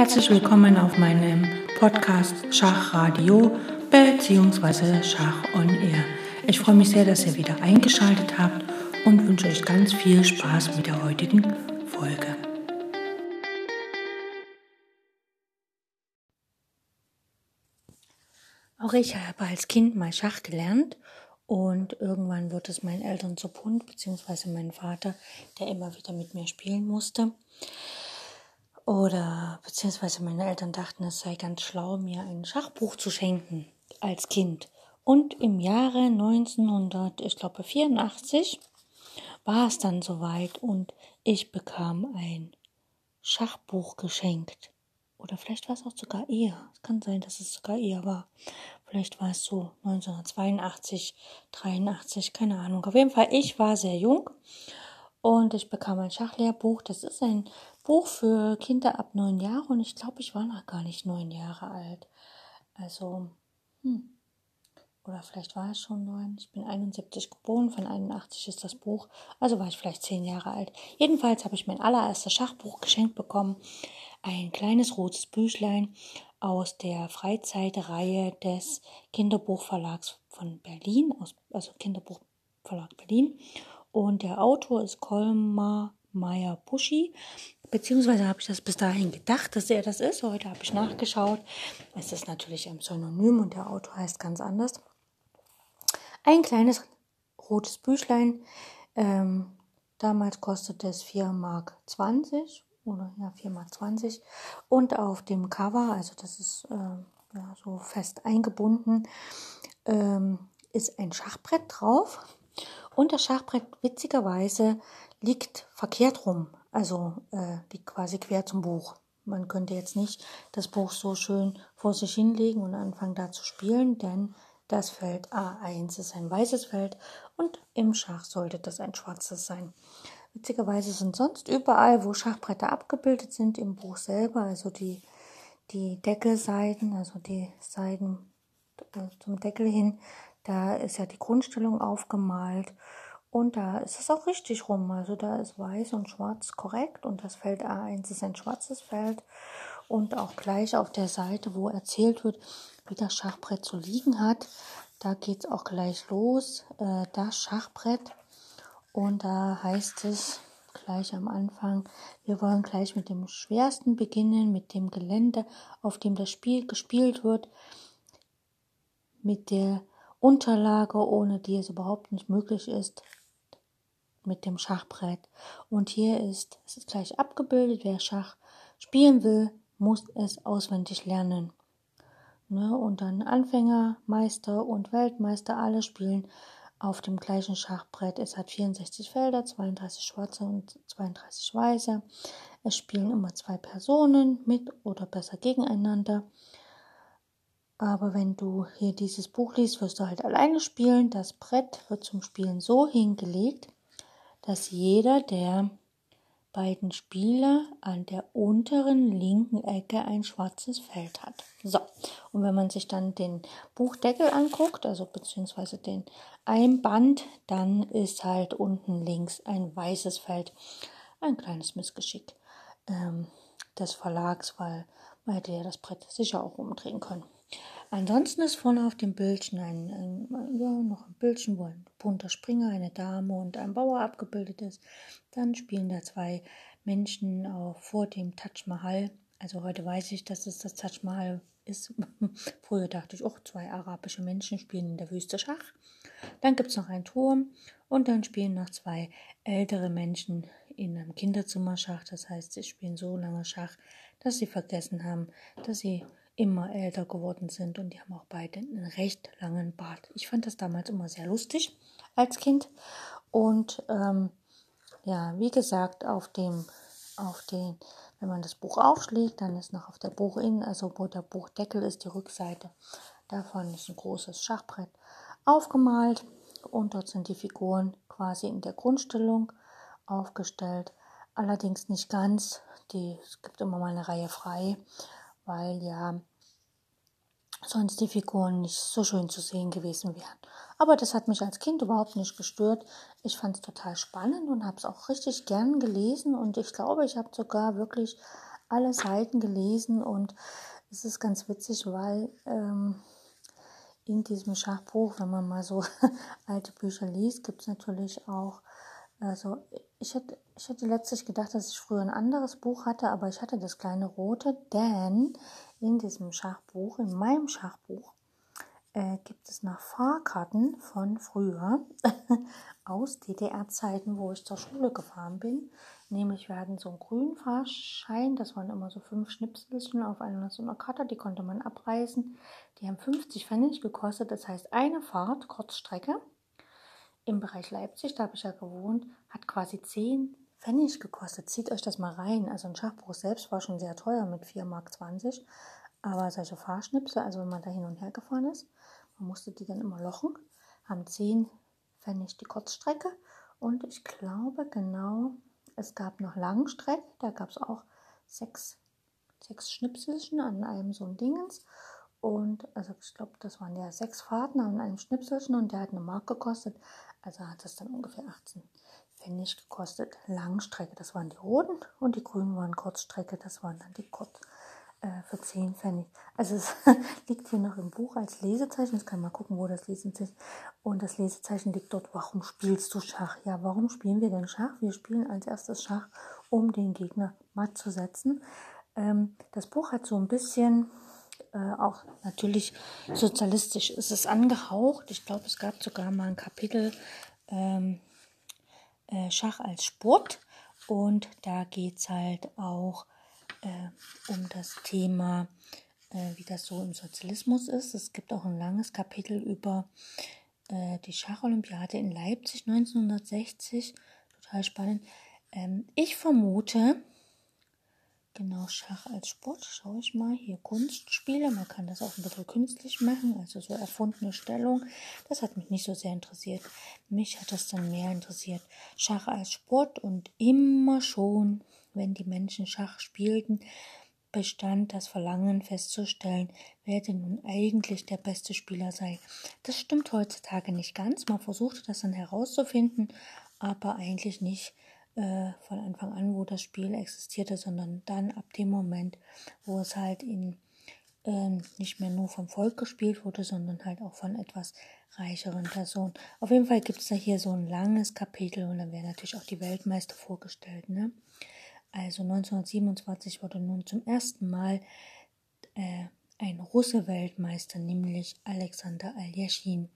Herzlich willkommen auf meinem Podcast Schachradio bzw. Schach on Air. Ich freue mich sehr, dass ihr wieder eingeschaltet habt und wünsche euch ganz viel Spaß mit der heutigen Folge. Auch ich habe als Kind mal Schach gelernt und irgendwann wurde es meinen Eltern zu bunt, beziehungsweise meinem Vater, der immer wieder mit mir spielen musste. Oder beziehungsweise meine Eltern dachten, es sei ganz schlau, mir ein Schachbuch zu schenken als Kind. Und im Jahre 1900, ich glaube 84, war es dann soweit und ich bekam ein Schachbuch geschenkt. Oder vielleicht war es auch sogar eher. Es kann sein, dass es sogar eher war. Vielleicht war es so 1982, 83, keine Ahnung. Auf jeden Fall, ich war sehr jung und ich bekam ein Schachlehrbuch. Das ist ein Buch für Kinder ab neun Jahre und ich glaube, ich war noch gar nicht neun Jahre alt. Also, hm. Oder vielleicht war es schon neun. Ich bin 71 geboren, von 81 ist das Buch. Also war ich vielleicht zehn Jahre alt. Jedenfalls habe ich mein allererstes Schachbuch geschenkt bekommen. Ein kleines rotes Büchlein aus der Freizeitreihe des Kinderbuchverlags von Berlin, also Kinderbuchverlag Berlin. Und der Autor ist Kolmar Meyer Puschi. Beziehungsweise habe ich das bis dahin gedacht, dass er das ist. Heute habe ich nachgeschaut. Es ist natürlich ein Pseudonym und der Autor heißt ganz anders. Ein kleines rotes Büchlein. Ähm, damals kostete es 4,20 Mark oder ja 4,20 Mark. Und auf dem Cover, also das ist äh, ja, so fest eingebunden, ähm, ist ein Schachbrett drauf. Und das Schachbrett witzigerweise liegt verkehrt rum, also äh, liegt quasi quer zum Buch. Man könnte jetzt nicht das Buch so schön vor sich hinlegen und anfangen da zu spielen, denn das Feld A1 ist ein weißes Feld und im Schach sollte das ein schwarzes sein. Witzigerweise sind sonst überall, wo Schachbretter abgebildet sind, im Buch selber, also die, die Deckelseiten, also die Seiten äh, zum Deckel hin, da ist ja die Grundstellung aufgemalt und da ist es auch richtig rum. Also da ist weiß und schwarz korrekt und das Feld A1 ist ein schwarzes Feld. Und auch gleich auf der Seite, wo erzählt wird, wie das Schachbrett zu liegen hat, da geht es auch gleich los. Äh, das Schachbrett. Und da heißt es gleich am Anfang, wir wollen gleich mit dem Schwersten beginnen, mit dem Gelände, auf dem das Spiel gespielt wird, mit der Unterlage, ohne die es überhaupt nicht möglich ist, mit dem Schachbrett. Und hier ist, es ist gleich abgebildet, wer Schach spielen will, muss es auswendig lernen. Ne? Und dann Anfänger, Meister und Weltmeister, alle spielen auf dem gleichen Schachbrett. Es hat 64 Felder, 32 schwarze und 32 weiße. Es spielen immer zwei Personen mit oder besser gegeneinander. Aber wenn du hier dieses Buch liest, wirst du halt alleine spielen. Das Brett wird zum Spielen so hingelegt, dass jeder der beiden Spieler an der unteren linken Ecke ein schwarzes Feld hat. So, und wenn man sich dann den Buchdeckel anguckt, also beziehungsweise den Einband, dann ist halt unten links ein weißes Feld. Ein kleines Missgeschick ähm, des Verlags, weil man hätte ja das Brett sicher auch umdrehen können. Ansonsten ist vorne auf dem Bildchen ein, ein, ja, noch ein Bildchen, wo ein bunter Springer, eine Dame und ein Bauer abgebildet ist. Dann spielen da zwei Menschen auch vor dem Taj Mahal. Also heute weiß ich, dass es das Taj Mahal ist. Früher dachte ich, auch zwei arabische Menschen spielen in der Wüste Schach. Dann gibt es noch einen Turm und dann spielen noch zwei ältere Menschen in einem Kinderzimmer Schach. Das heißt, sie spielen so lange Schach, dass sie vergessen haben, dass sie immer älter geworden sind und die haben auch beide einen recht langen Bart. Ich fand das damals immer sehr lustig als Kind und ähm, ja, wie gesagt, auf dem, auf den, wenn man das Buch aufschlägt, dann ist noch auf der Buchinnen, also wo der Buchdeckel ist, die Rückseite davon ist ein großes Schachbrett aufgemalt und dort sind die Figuren quasi in der Grundstellung aufgestellt. Allerdings nicht ganz, die, es gibt immer mal eine Reihe frei, weil ja sonst die Figuren nicht so schön zu sehen gewesen wären. Aber das hat mich als Kind überhaupt nicht gestört. Ich fand es total spannend und habe es auch richtig gern gelesen und ich glaube, ich habe sogar wirklich alle Seiten gelesen und es ist ganz witzig, weil ähm, in diesem Schachbuch, wenn man mal so alte Bücher liest, gibt es natürlich auch, also ich hätte, ich hätte letztlich gedacht, dass ich früher ein anderes Buch hatte, aber ich hatte das kleine rote, denn in diesem Schachbuch, in meinem Schachbuch, äh, gibt es noch Fahrkarten von früher aus DDR-Zeiten, wo ich zur Schule gefahren bin. Nämlich wir hatten so einen grünen Fahrschein, das waren immer so fünf Schnipselchen auf einer so einer Karte, die konnte man abreißen. Die haben 50 Pfennig gekostet, das heißt eine Fahrt, Kurzstrecke, im Bereich Leipzig, da habe ich ja gewohnt, hat quasi 10 Pfennig gekostet. Zieht euch das mal rein. Also ein Schachbuch selbst war schon sehr teuer mit 4,20 Mark. Aber solche Fahrschnipsel, also wenn man da hin und her gefahren ist, man musste die dann immer lochen, haben 10 Pfennig die Kurzstrecke. Und ich glaube genau, es gab noch Langstrecke, da gab es auch sechs, sechs Schnipselchen an einem so ein Dingens. Und also ich glaube, das waren ja sechs Fahrten an einem Schnipselchen und der hat eine Mark gekostet. Also hat es dann ungefähr 18 Pfennig gekostet. Langstrecke, das waren die roten und die grünen waren Kurzstrecke, das waren dann die Kurz äh, für 10 Pfennig. Also es liegt hier noch im Buch als Lesezeichen. Jetzt kann man gucken, wo das Lesezeichen. Und das Lesezeichen liegt dort, warum spielst du Schach? Ja, warum spielen wir denn Schach? Wir spielen als erstes Schach, um den Gegner matt zu setzen. Ähm, das Buch hat so ein bisschen äh, auch natürlich sozialistisch ist es angehaucht. Ich glaube, es gab sogar mal ein Kapitel ähm, äh, Schach als Sport. Und da geht es halt auch äh, um das Thema, äh, wie das so im Sozialismus ist. Es gibt auch ein langes Kapitel über äh, die Schacholympiade in Leipzig 1960. Total spannend. Ähm, ich vermute, Genau, Schach als Sport. Schaue ich mal. Hier Kunstspiele. Man kann das auch ein bisschen künstlich machen, also so erfundene Stellung. Das hat mich nicht so sehr interessiert. Mich hat das dann mehr interessiert. Schach als Sport und immer schon wenn die Menschen Schach spielten, bestand das Verlangen festzustellen, wer denn nun eigentlich der beste Spieler sei. Das stimmt heutzutage nicht ganz. Man versuchte das dann herauszufinden, aber eigentlich nicht äh, von Anfang an, wo das Spiel existierte, sondern dann ab dem Moment, wo es halt in äh, nicht mehr nur vom Volk gespielt wurde, sondern halt auch von etwas reicheren Personen. Auf jeden Fall gibt es da hier so ein langes Kapitel und dann werden natürlich auch die Weltmeister vorgestellt. Ne? Also 1927 wurde nun zum ersten Mal äh, ein Russe Weltmeister, nämlich Alexander Aljaschin.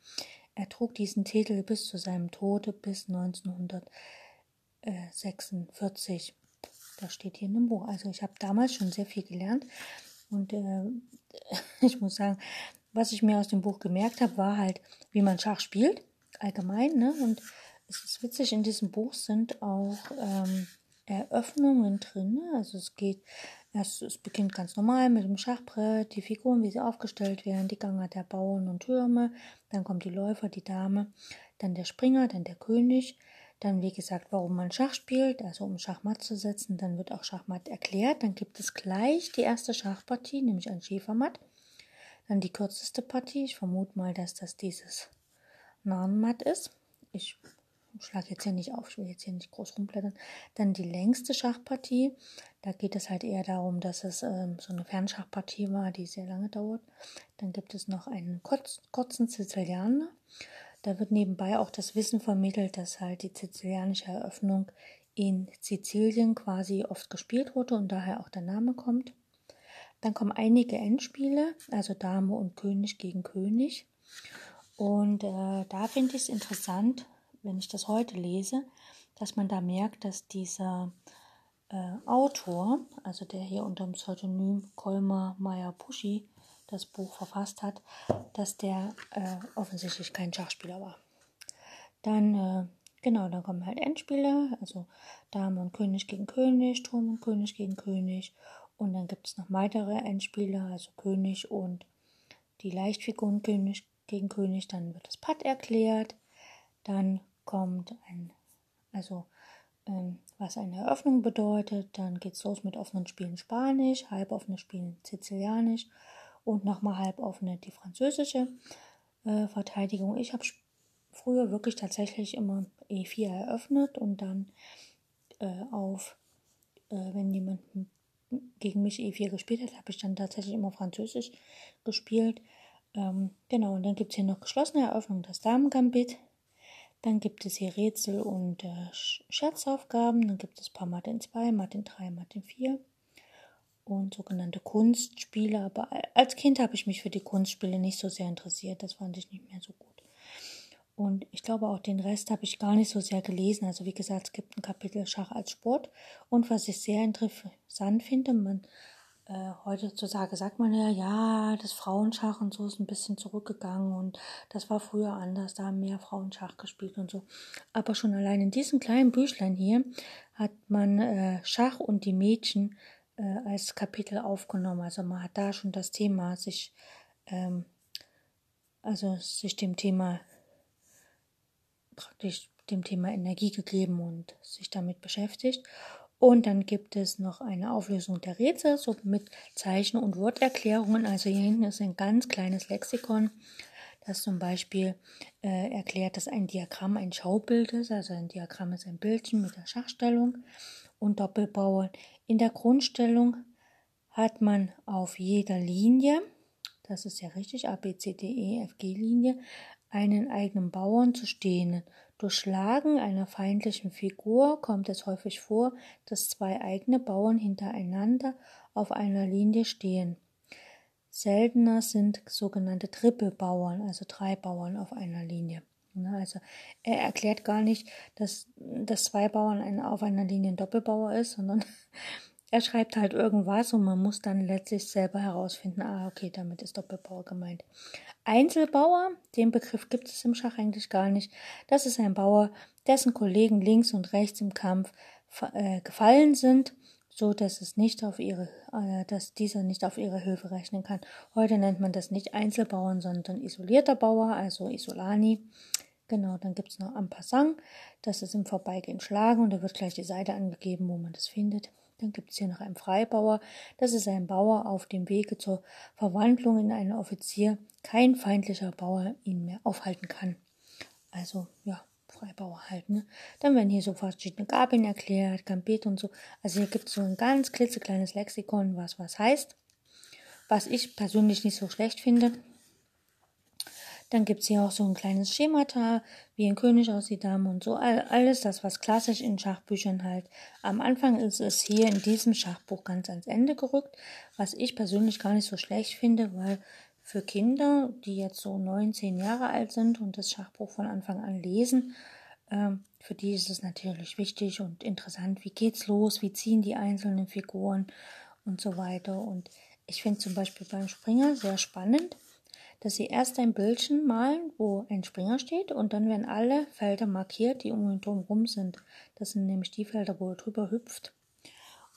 Er trug diesen Titel bis zu seinem Tode bis 1946. Das steht hier in dem Buch. Also ich habe damals schon sehr viel gelernt und äh, ich muss sagen, was ich mir aus dem Buch gemerkt habe, war halt, wie man Schach spielt, allgemein. Ne? Und es ist witzig, in diesem Buch sind auch ähm, Eröffnungen drin. Also es geht, erst, es beginnt ganz normal mit dem Schachbrett, die Figuren, wie sie aufgestellt werden, die Ganger der Bauern und Türme, dann kommt die Läufer, die Dame, dann der Springer, dann der König, dann wie gesagt, warum man Schach spielt, also um Schachmatt zu setzen, dann wird auch Schachmatt erklärt, dann gibt es gleich die erste Schachpartie, nämlich ein Schäfermatt, dann die kürzeste Partie, ich vermute mal, dass das dieses Narrenmatt ist. Ich schlage jetzt hier nicht auf, ich will jetzt hier nicht groß rumblättern. Dann die längste Schachpartie. Da geht es halt eher darum, dass es ähm, so eine Fernschachpartie war, die sehr lange dauert. Dann gibt es noch einen kurz, kurzen Sizilianer. Da wird nebenbei auch das Wissen vermittelt, dass halt die sizilianische Eröffnung in Sizilien quasi oft gespielt wurde und daher auch der Name kommt. Dann kommen einige Endspiele, also Dame und König gegen König. Und äh, da finde ich es interessant, wenn ich das heute lese, dass man da merkt, dass dieser äh, Autor, also der hier unter dem Pseudonym Kolmar Meyer Puschi das Buch verfasst hat, dass der äh, offensichtlich kein Schachspieler war. Dann, äh, genau, dann kommen halt Endspiele, also Dame und König gegen König, Turm und König gegen König. Und dann gibt es noch weitere Endspiele, also König und die Leichtfiguren König gegen König. Dann wird das Patt erklärt. Dann kommt ein, also ähm, was eine Eröffnung bedeutet. Dann geht es los mit offenen Spielen Spanisch, halboffene Spielen Sizilianisch und nochmal halboffene die französische äh, Verteidigung. Ich habe früher wirklich tatsächlich immer E4 eröffnet und dann äh, auf, äh, wenn jemand gegen mich E4 gespielt hat, habe ich dann tatsächlich immer Französisch gespielt. Ähm, genau, und dann gibt es hier noch geschlossene Eröffnung, das Damen-Gambit. Dann gibt es hier Rätsel und äh, Scherzaufgaben. Dann gibt es paar Martin 2, Martin 3, Martin 4 und sogenannte Kunstspiele. Aber als Kind habe ich mich für die Kunstspiele nicht so sehr interessiert. Das fand ich nicht mehr so gut. Und ich glaube, auch den Rest habe ich gar nicht so sehr gelesen. Also wie gesagt, es gibt ein Kapitel Schach als Sport. Und was ich sehr interessant finde, man äh, heutzutage sagt man ja, ja, das Frauenschach und so ist ein bisschen zurückgegangen und das war früher anders, da haben mehr Frauen Schach gespielt und so. Aber schon allein in diesem kleinen Büchlein hier hat man äh, Schach und die Mädchen äh, als Kapitel aufgenommen. Also man hat da schon das Thema sich, ähm, also sich dem Thema praktisch dem Thema Energie gegeben und sich damit beschäftigt. Und dann gibt es noch eine Auflösung der Rätsel, so mit Zeichen- und Worterklärungen. Also hier hinten ist ein ganz kleines Lexikon, das zum Beispiel äh, erklärt, dass ein Diagramm ein Schaubild ist. Also ein Diagramm ist ein Bildchen mit der Schachstellung und Doppelbauern. In der Grundstellung hat man auf jeder Linie, das ist ja richtig, A, B, C, D, E, F, G Linie, einen eigenen Bauern zu stehen. Durch Schlagen einer feindlichen Figur kommt es häufig vor, dass zwei eigene Bauern hintereinander auf einer Linie stehen. Seltener sind sogenannte Trippelbauern, also drei Bauern auf einer Linie. Also er erklärt gar nicht, dass, dass zwei Bauern auf einer Linie ein Doppelbauer ist, sondern er schreibt halt irgendwas und man muss dann letztlich selber herausfinden, ah, okay, damit ist Doppelbauer gemeint. Einzelbauer, den Begriff gibt es im Schach eigentlich gar nicht. Das ist ein Bauer, dessen Kollegen links und rechts im Kampf äh, gefallen sind, so dass es nicht auf ihre, äh, dass dieser nicht auf ihre Hilfe rechnen kann. Heute nennt man das nicht Einzelbauern, sondern isolierter Bauer, also Isolani. Genau, dann gibt es noch Ampassant, das ist im Vorbeigehen schlagen und da wird gleich die Seite angegeben, wo man das findet. Dann gibt es hier noch einen Freibauer. Das ist ein Bauer auf dem Wege zur Verwandlung in einen Offizier. Kein feindlicher Bauer ihn mehr aufhalten kann. Also, ja, Freibauer halt. Ne? Dann werden hier so verschiedene Gabeln erklärt, Gambit und so. Also hier gibt es so ein ganz klitzekleines Lexikon, was was heißt. Was ich persönlich nicht so schlecht finde. Dann gibt es hier auch so ein kleines Schemata, wie ein König aussieht, Dame und so. Alles das, was klassisch in Schachbüchern halt. Am Anfang ist es hier in diesem Schachbuch ganz ans Ende gerückt, was ich persönlich gar nicht so schlecht finde, weil für Kinder, die jetzt so neun, zehn Jahre alt sind und das Schachbuch von Anfang an lesen, ähm, für die ist es natürlich wichtig und interessant, wie geht's los, wie ziehen die einzelnen Figuren und so weiter. Und ich finde zum Beispiel beim Springer sehr spannend, dass sie erst ein Bildchen malen, wo ein Springer steht und dann werden alle Felder markiert, die um ihn drumherum sind. Das sind nämlich die Felder, wo er drüber hüpft.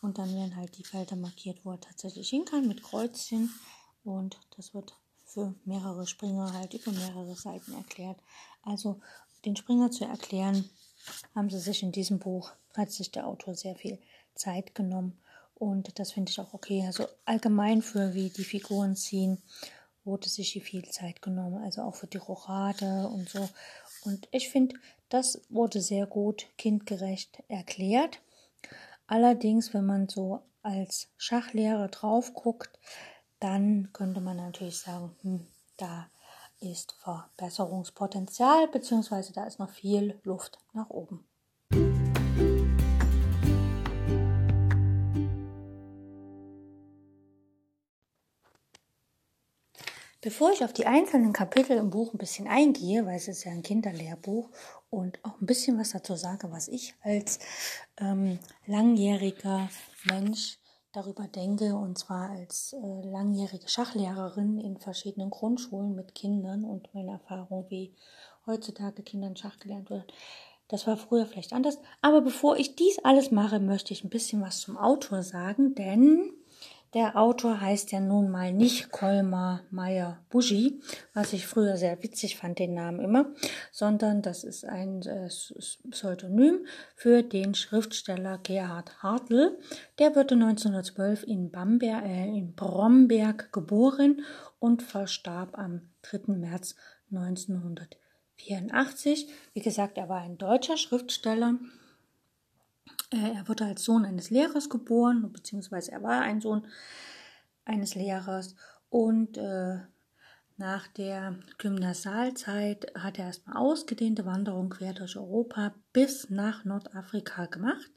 Und dann werden halt die Felder markiert, wo er tatsächlich hin kann mit Kreuzchen. Und das wird für mehrere Springer halt über mehrere Seiten erklärt. Also den Springer zu erklären, haben sie sich in diesem Buch, hat sich der Autor sehr viel Zeit genommen. Und das finde ich auch okay. Also allgemein für wie die Figuren ziehen wurde sich hier viel Zeit genommen, also auch für die Rochade und so. Und ich finde, das wurde sehr gut kindgerecht erklärt. Allerdings, wenn man so als Schachlehrer drauf guckt, dann könnte man natürlich sagen, hm, da ist Verbesserungspotenzial, beziehungsweise da ist noch viel Luft nach oben. Bevor ich auf die einzelnen Kapitel im Buch ein bisschen eingehe, weil es ist ja ein Kinderlehrbuch und auch ein bisschen was dazu sage, was ich als ähm, langjähriger Mensch darüber denke, und zwar als äh, langjährige Schachlehrerin in verschiedenen Grundschulen mit Kindern und meine Erfahrung, wie heutzutage Kindern Schach gelernt wird. Das war früher vielleicht anders. Aber bevor ich dies alles mache, möchte ich ein bisschen was zum Autor sagen, denn der Autor heißt ja nun mal nicht Kolmar Meyer Buschi, was ich früher sehr witzig fand, den Namen immer, sondern das ist ein äh, Pseudonym für den Schriftsteller Gerhard Hartl. Der wurde 1912 in, Bamberg, äh, in Bromberg geboren und verstarb am 3. März 1984. Wie gesagt, er war ein deutscher Schriftsteller er wurde als Sohn eines Lehrers geboren, beziehungsweise er war ein Sohn eines Lehrers und äh, nach der Gymnasialzeit hat er erstmal ausgedehnte Wanderung quer durch Europa bis nach Nordafrika gemacht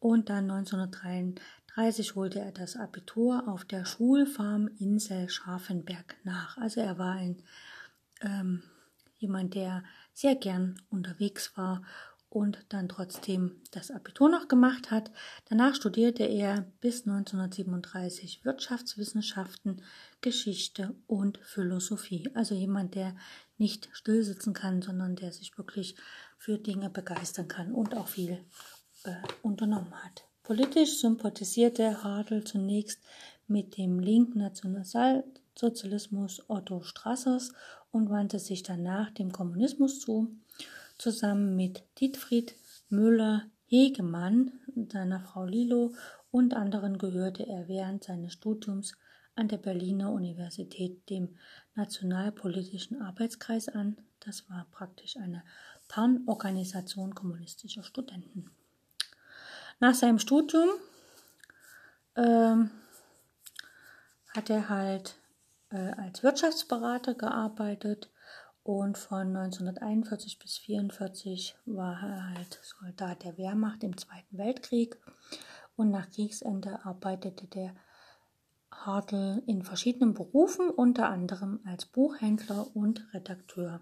und dann 1933 holte er das Abitur auf der Schulfarm Insel Scharfenberg nach. Also er war ein ähm, jemand, der sehr gern unterwegs war und dann trotzdem das Abitur noch gemacht hat. Danach studierte er bis 1937 Wirtschaftswissenschaften, Geschichte und Philosophie. Also jemand, der nicht stillsitzen kann, sondern der sich wirklich für Dinge begeistern kann und auch viel äh, unternommen hat. Politisch sympathisierte Hartl zunächst mit dem linken Nationalsozialismus Otto Strassers und wandte sich danach dem Kommunismus zu. Zusammen mit Dietfried Müller-Hegemann, seiner Frau Lilo und anderen gehörte er während seines Studiums an der Berliner Universität dem Nationalpolitischen Arbeitskreis an. Das war praktisch eine Tarnorganisation kommunistischer Studenten. Nach seinem Studium ähm, hat er halt äh, als Wirtschaftsberater gearbeitet und von 1941 bis 1944 war er halt Soldat der Wehrmacht im Zweiten Weltkrieg. Und nach Kriegsende arbeitete der Hartl in verschiedenen Berufen, unter anderem als Buchhändler und Redakteur.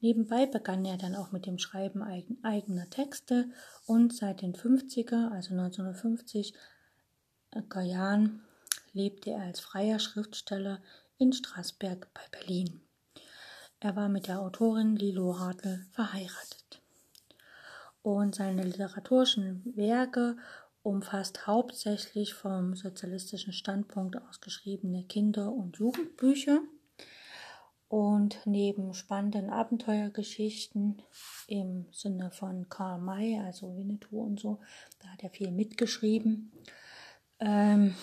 Nebenbei begann er dann auch mit dem Schreiben eigener Texte und seit den 50er, also 1950er Jahren, lebte er als freier Schriftsteller in Straßberg bei Berlin. Er war mit der Autorin Lilo Hartl verheiratet. Und seine literaturischen Werke umfasst hauptsächlich vom sozialistischen Standpunkt aus geschriebene Kinder- und Jugendbücher. Und neben spannenden Abenteuergeschichten im Sinne von Karl May, also Winnetou und so, da hat er viel mitgeschrieben. Ähm,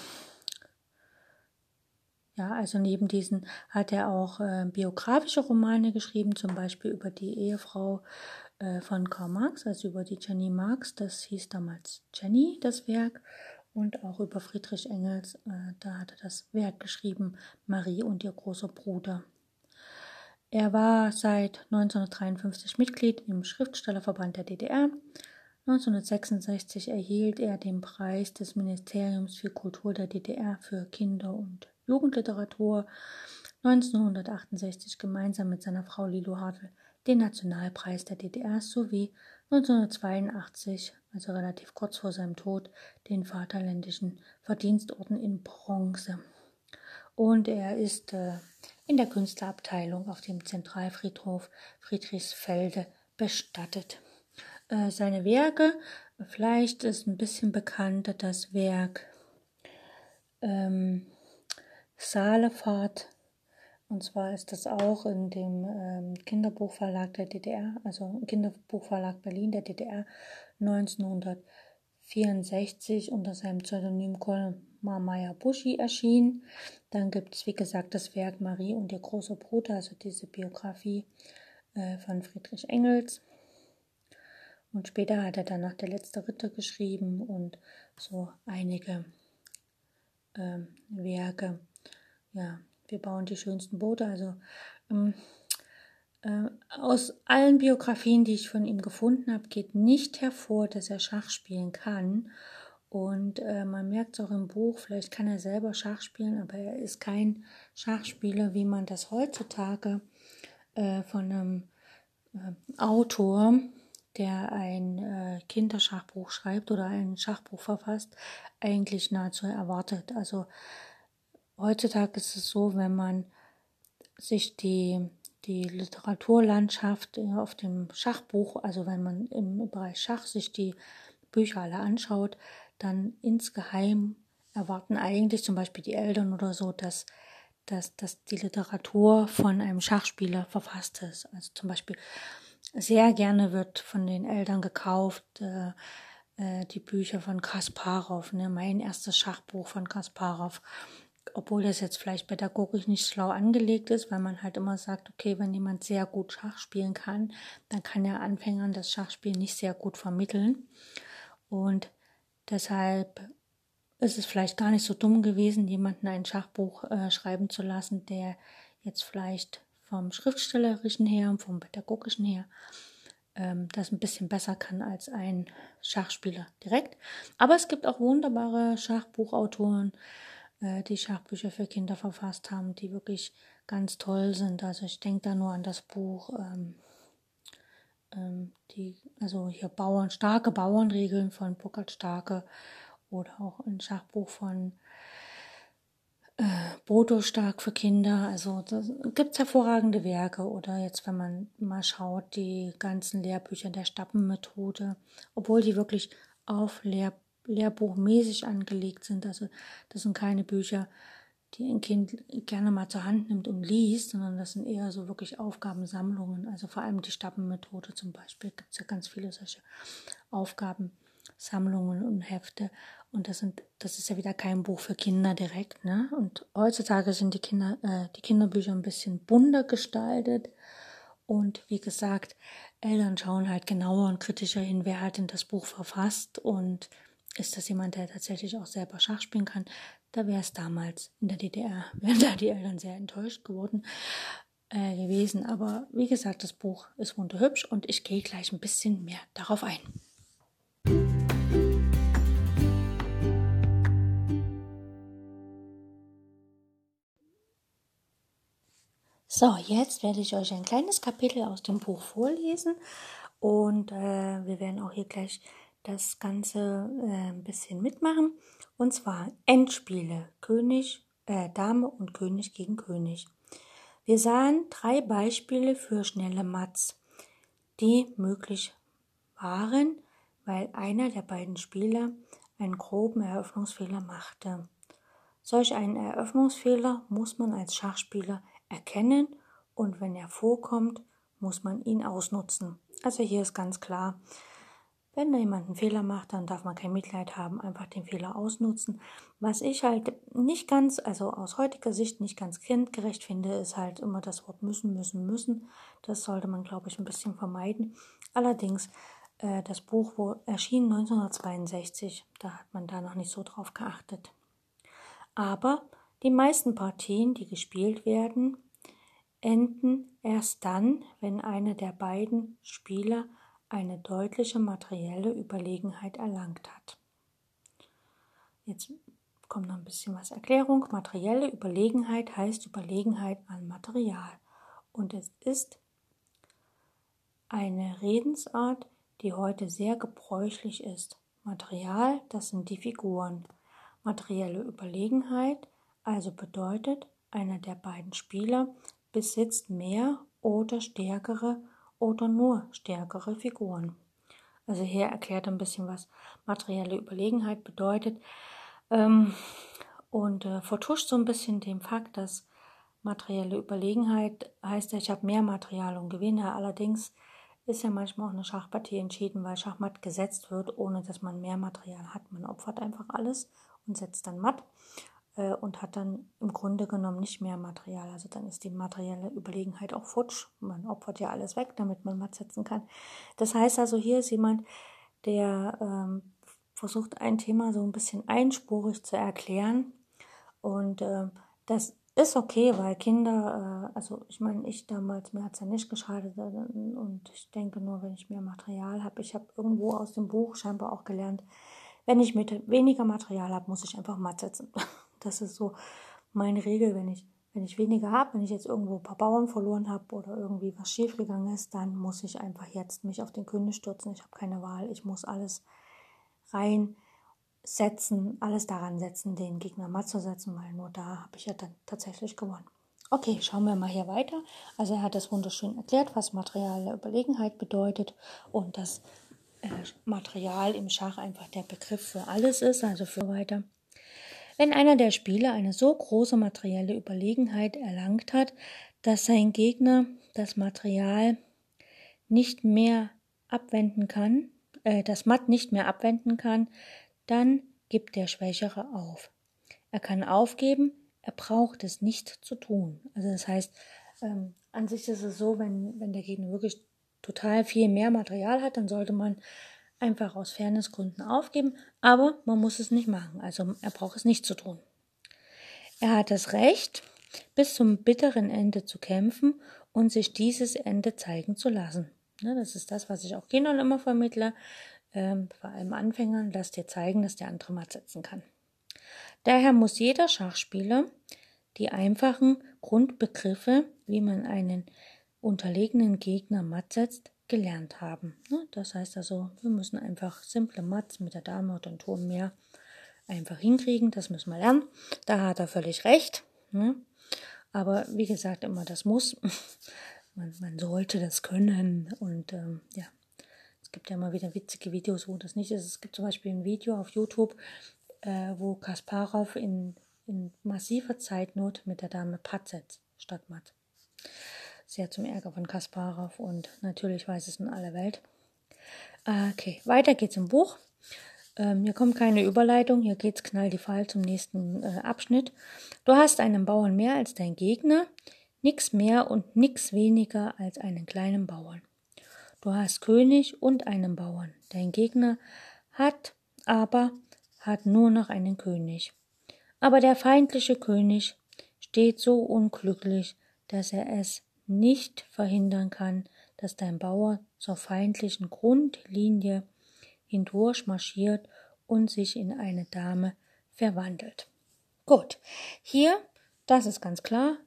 ja, also neben diesen hat er auch äh, biografische Romane geschrieben, zum Beispiel über die Ehefrau äh, von Karl Marx, also über die Jenny Marx, das hieß damals Jenny, das Werk, und auch über Friedrich Engels, äh, da hat er das Werk geschrieben, Marie und ihr großer Bruder. Er war seit 1953 Mitglied im Schriftstellerverband der DDR. 1966 erhielt er den Preis des Ministeriums für Kultur der DDR für Kinder- und Jugendliteratur 1968 gemeinsam mit seiner Frau Lilo Hartl den Nationalpreis der DDR sowie 1982, also relativ kurz vor seinem Tod, den Vaterländischen Verdienstorden in Bronze. Und er ist äh, in der Künstlerabteilung auf dem Zentralfriedhof Friedrichsfelde bestattet. Äh, seine Werke, vielleicht ist ein bisschen bekannter das Werk ähm, Saalefahrt. Und zwar ist das auch in dem ähm, Kinderbuchverlag der DDR, also Kinderbuchverlag Berlin der DDR 1964 unter seinem Pseudonym Kolmar Meyer Buschi erschienen. Dann gibt es, wie gesagt, das Werk Marie und ihr großer Bruder, also diese Biografie äh, von Friedrich Engels. Und später hat er dann noch Der letzte Ritter geschrieben und so einige ähm, Werke ja, wir bauen die schönsten Boote. Also ähm, äh, aus allen Biografien, die ich von ihm gefunden habe, geht nicht hervor, dass er Schach spielen kann. Und äh, man merkt es auch im Buch, vielleicht kann er selber Schach spielen, aber er ist kein Schachspieler, wie man das heutzutage äh, von einem äh, Autor, der ein äh, Kinderschachbuch schreibt oder ein Schachbuch verfasst, eigentlich nahezu erwartet. Also heutzutage ist es so, wenn man sich die, die Literaturlandschaft auf dem Schachbuch, also wenn man im Bereich Schach sich die Bücher alle anschaut, dann insgeheim erwarten eigentlich zum Beispiel die Eltern oder so, dass, dass, dass die Literatur von einem Schachspieler verfasst ist. Also zum Beispiel sehr gerne wird von den Eltern gekauft äh, äh, die Bücher von Kasparov, ne? mein erstes Schachbuch von Kasparov obwohl das jetzt vielleicht pädagogisch nicht schlau angelegt ist, weil man halt immer sagt, okay, wenn jemand sehr gut Schach spielen kann, dann kann er Anfängern das Schachspiel nicht sehr gut vermitteln. Und deshalb ist es vielleicht gar nicht so dumm gewesen, jemanden ein Schachbuch äh, schreiben zu lassen, der jetzt vielleicht vom schriftstellerischen her und vom pädagogischen her ähm, das ein bisschen besser kann als ein Schachspieler direkt. Aber es gibt auch wunderbare Schachbuchautoren, die Schachbücher für Kinder verfasst haben, die wirklich ganz toll sind. Also ich denke da nur an das Buch, ähm, ähm, die, also hier Bauern, starke Bauernregeln von Burkhard Starke oder auch ein Schachbuch von äh, Bodo Stark für Kinder. Also da gibt es hervorragende Werke. Oder jetzt, wenn man mal schaut, die ganzen Lehrbücher der Stappenmethode, obwohl die wirklich auf Lehr Lehrbuchmäßig angelegt sind. Also das sind keine Bücher, die ein Kind gerne mal zur Hand nimmt und liest, sondern das sind eher so wirklich Aufgabensammlungen. Also vor allem die Stappenmethode zum Beispiel gibt es ja ganz viele solche Aufgabensammlungen und Hefte. Und das sind, das ist ja wieder kein Buch für Kinder direkt, ne? Und heutzutage sind die Kinder, äh, die Kinderbücher ein bisschen bunter gestaltet. Und wie gesagt, Eltern schauen halt genauer und kritischer hin, wer hat denn das Buch verfasst und ist das jemand, der tatsächlich auch selber Schach spielen kann. Da wäre es damals in der DDR, wären da die Eltern sehr enttäuscht geworden äh, gewesen. Aber wie gesagt, das Buch ist wunderhübsch und ich gehe gleich ein bisschen mehr darauf ein. So, jetzt werde ich euch ein kleines Kapitel aus dem Buch vorlesen und äh, wir werden auch hier gleich das Ganze äh, ein bisschen mitmachen. Und zwar Endspiele, König, äh, Dame und König gegen König. Wir sahen drei Beispiele für schnelle Mats, die möglich waren, weil einer der beiden Spieler einen groben Eröffnungsfehler machte. Solch einen Eröffnungsfehler muss man als Schachspieler erkennen und wenn er vorkommt, muss man ihn ausnutzen. Also hier ist ganz klar, wenn da jemand einen Fehler macht, dann darf man kein Mitleid haben, einfach den Fehler ausnutzen. Was ich halt nicht ganz, also aus heutiger Sicht nicht ganz kindgerecht finde, ist halt immer das Wort müssen, müssen, müssen. Das sollte man, glaube ich, ein bisschen vermeiden. Allerdings, äh, das Buch wo, erschien 1962, da hat man da noch nicht so drauf geachtet. Aber die meisten Partien, die gespielt werden, enden erst dann, wenn einer der beiden Spieler eine deutliche materielle Überlegenheit erlangt hat. Jetzt kommt noch ein bisschen was Erklärung. Materielle Überlegenheit heißt Überlegenheit an Material. Und es ist eine Redensart, die heute sehr gebräuchlich ist. Material, das sind die Figuren. Materielle Überlegenheit also bedeutet, einer der beiden Spieler besitzt mehr oder stärkere oder nur stärkere Figuren. Also hier erklärt ein bisschen, was materielle Überlegenheit bedeutet ähm, und äh, vertuscht so ein bisschen den Fakt, dass materielle Überlegenheit heißt, ich habe mehr Material und gewinne. Allerdings ist ja manchmal auch eine Schachpartie entschieden, weil Schachmatt gesetzt wird, ohne dass man mehr Material hat. Man opfert einfach alles und setzt dann matt äh, und hat dann im Grunde genommen nicht mehr Material. Also dann ist die materielle Überlegenheit auch futsch. Man opfert ja alles weg, damit man matt setzen kann. Das heißt also, hier ist jemand, der ähm, versucht, ein Thema so ein bisschen einspurig zu erklären. Und äh, das ist okay, weil Kinder, äh, also ich meine, ich damals, mir hat es ja nicht geschadet äh, und ich denke nur, wenn ich mehr Material habe, ich habe irgendwo aus dem Buch scheinbar auch gelernt, wenn ich mit weniger Material habe, muss ich einfach matt setzen. Das ist so meine Regel, wenn ich, wenn ich weniger habe, wenn ich jetzt irgendwo ein paar Bauern verloren habe oder irgendwie was schiefgegangen ist, dann muss ich einfach jetzt mich auf den König stürzen. Ich habe keine Wahl. Ich muss alles reinsetzen, alles daran setzen, den Gegner matt zu setzen, weil nur da habe ich ja dann tatsächlich gewonnen. Okay, schauen wir mal hier weiter. Also er hat das wunderschön erklärt, was materielle Überlegenheit bedeutet und dass äh, Material im Schach einfach der Begriff für alles ist, also für weiter. Wenn einer der Spieler eine so große materielle Überlegenheit erlangt hat, dass sein Gegner das Material nicht mehr abwenden kann, äh, das Matt nicht mehr abwenden kann, dann gibt der Schwächere auf. Er kann aufgeben, er braucht es nicht zu tun. Also das heißt, ähm, an sich ist es so, wenn, wenn der Gegner wirklich total viel mehr Material hat, dann sollte man einfach aus Fairnessgründen aufgeben, aber man muss es nicht machen, also er braucht es nicht zu tun. Er hat das Recht, bis zum bitteren Ende zu kämpfen und sich dieses Ende zeigen zu lassen. Ne, das ist das, was ich auch Kindern immer vermittle, ähm, vor allem Anfängern, lass dir zeigen, dass der andere matt setzen kann. Daher muss jeder Schachspieler die einfachen Grundbegriffe, wie man einen unterlegenen Gegner matt setzt, gelernt haben. Ne, das heißt also, wir müssen einfach simple Mats mit der Dame oder dem Turm mehr einfach hinkriegen. Das müssen wir lernen. Da hat er völlig recht. Ne? Aber wie gesagt, immer das muss. Man, man sollte das können. Und ähm, ja, es gibt ja immer wieder witzige Videos, wo das nicht ist. Es gibt zum Beispiel ein Video auf YouTube, äh, wo Kasparov in, in massiver Zeitnot mit der Dame Patzet statt Matt. Sehr zum Ärger von Kasparov und natürlich weiß es in aller Welt. Okay, weiter geht's im Buch. Ähm, hier kommt keine Überleitung, hier geht's knall die Fall zum nächsten äh, Abschnitt. Du hast einen Bauern mehr als dein Gegner, nix mehr und nix weniger als einen kleinen Bauern. Du hast König und einen Bauern. Dein Gegner hat aber hat nur noch einen König. Aber der feindliche König steht so unglücklich, dass er es nicht verhindern kann, dass dein Bauer zur feindlichen Grundlinie hindurch marschiert und sich in eine Dame verwandelt. Gut, hier, das ist ganz klar.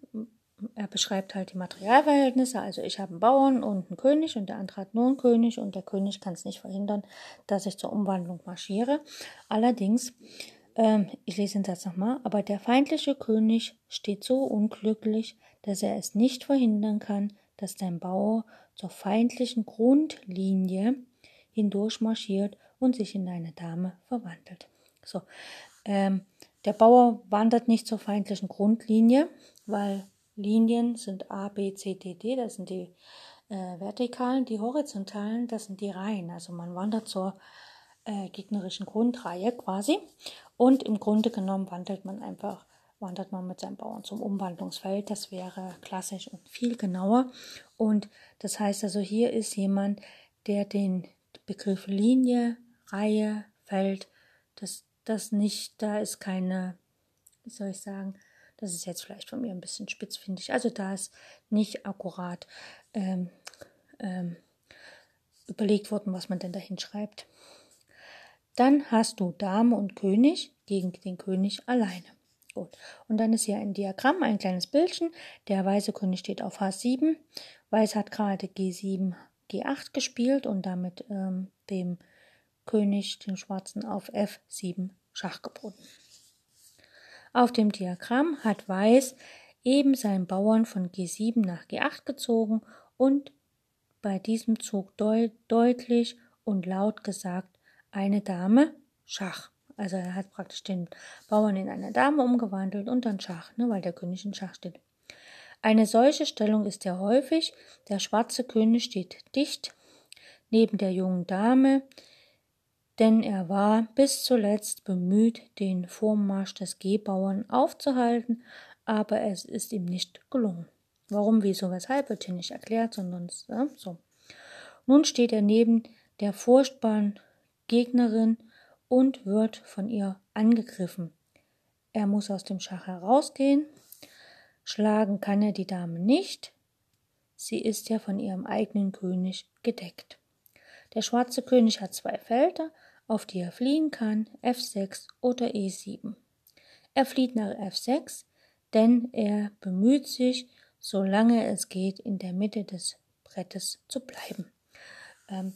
Er beschreibt halt die Materialverhältnisse. Also ich habe einen Bauern und einen König und der andere hat nur einen König und der König kann es nicht verhindern, dass ich zur Umwandlung marschiere. Allerdings, ähm, ich lese den Satz nochmal, aber der feindliche König steht so unglücklich, dass er es nicht verhindern kann, dass dein Bauer zur feindlichen Grundlinie hindurch marschiert und sich in eine Dame verwandelt. So, ähm, der Bauer wandert nicht zur feindlichen Grundlinie, weil Linien sind A, B, C, D, D, das sind die äh, vertikalen, die horizontalen, das sind die Reihen. Also man wandert zur äh, gegnerischen Grundreihe quasi und im Grunde genommen wandelt man einfach wandert man mit seinem Bauern zum Umwandlungsfeld. Das wäre klassisch und viel genauer. Und das heißt also, hier ist jemand, der den Begriff Linie, Reihe, Feld, das, das nicht, da ist keine, wie soll ich sagen, das ist jetzt vielleicht von mir ein bisschen spitz, finde ich. Also da ist nicht akkurat ähm, ähm, überlegt worden, was man denn dahin schreibt. Dann hast du Dame und König gegen den König alleine. Gut. Und dann ist hier ein Diagramm, ein kleines Bildchen. Der weiße König steht auf H7. Weiß hat gerade G7, G8 gespielt und damit ähm, dem König, den Schwarzen, auf F7 Schach geboten. Auf dem Diagramm hat Weiß eben seinen Bauern von G7 nach G8 gezogen und bei diesem Zug deut deutlich und laut gesagt, eine Dame Schach. Also er hat praktisch den Bauern in eine Dame umgewandelt und dann Schach, ne, weil der König in Schach steht. Eine solche Stellung ist ja häufig. Der schwarze König steht dicht neben der jungen Dame, denn er war bis zuletzt bemüht, den Vormarsch des Gehbauern aufzuhalten, aber es ist ihm nicht gelungen. Warum, wieso, weshalb wird hier nicht erklärt, sondern ja, so. Nun steht er neben der furchtbaren Gegnerin und wird von ihr angegriffen. Er muss aus dem Schach herausgehen. Schlagen kann er die Dame nicht. Sie ist ja von ihrem eigenen König gedeckt. Der schwarze König hat zwei Felder, auf die er fliehen kann, F6 oder E7. Er flieht nach F6, denn er bemüht sich, solange es geht, in der Mitte des Brettes zu bleiben. Ähm,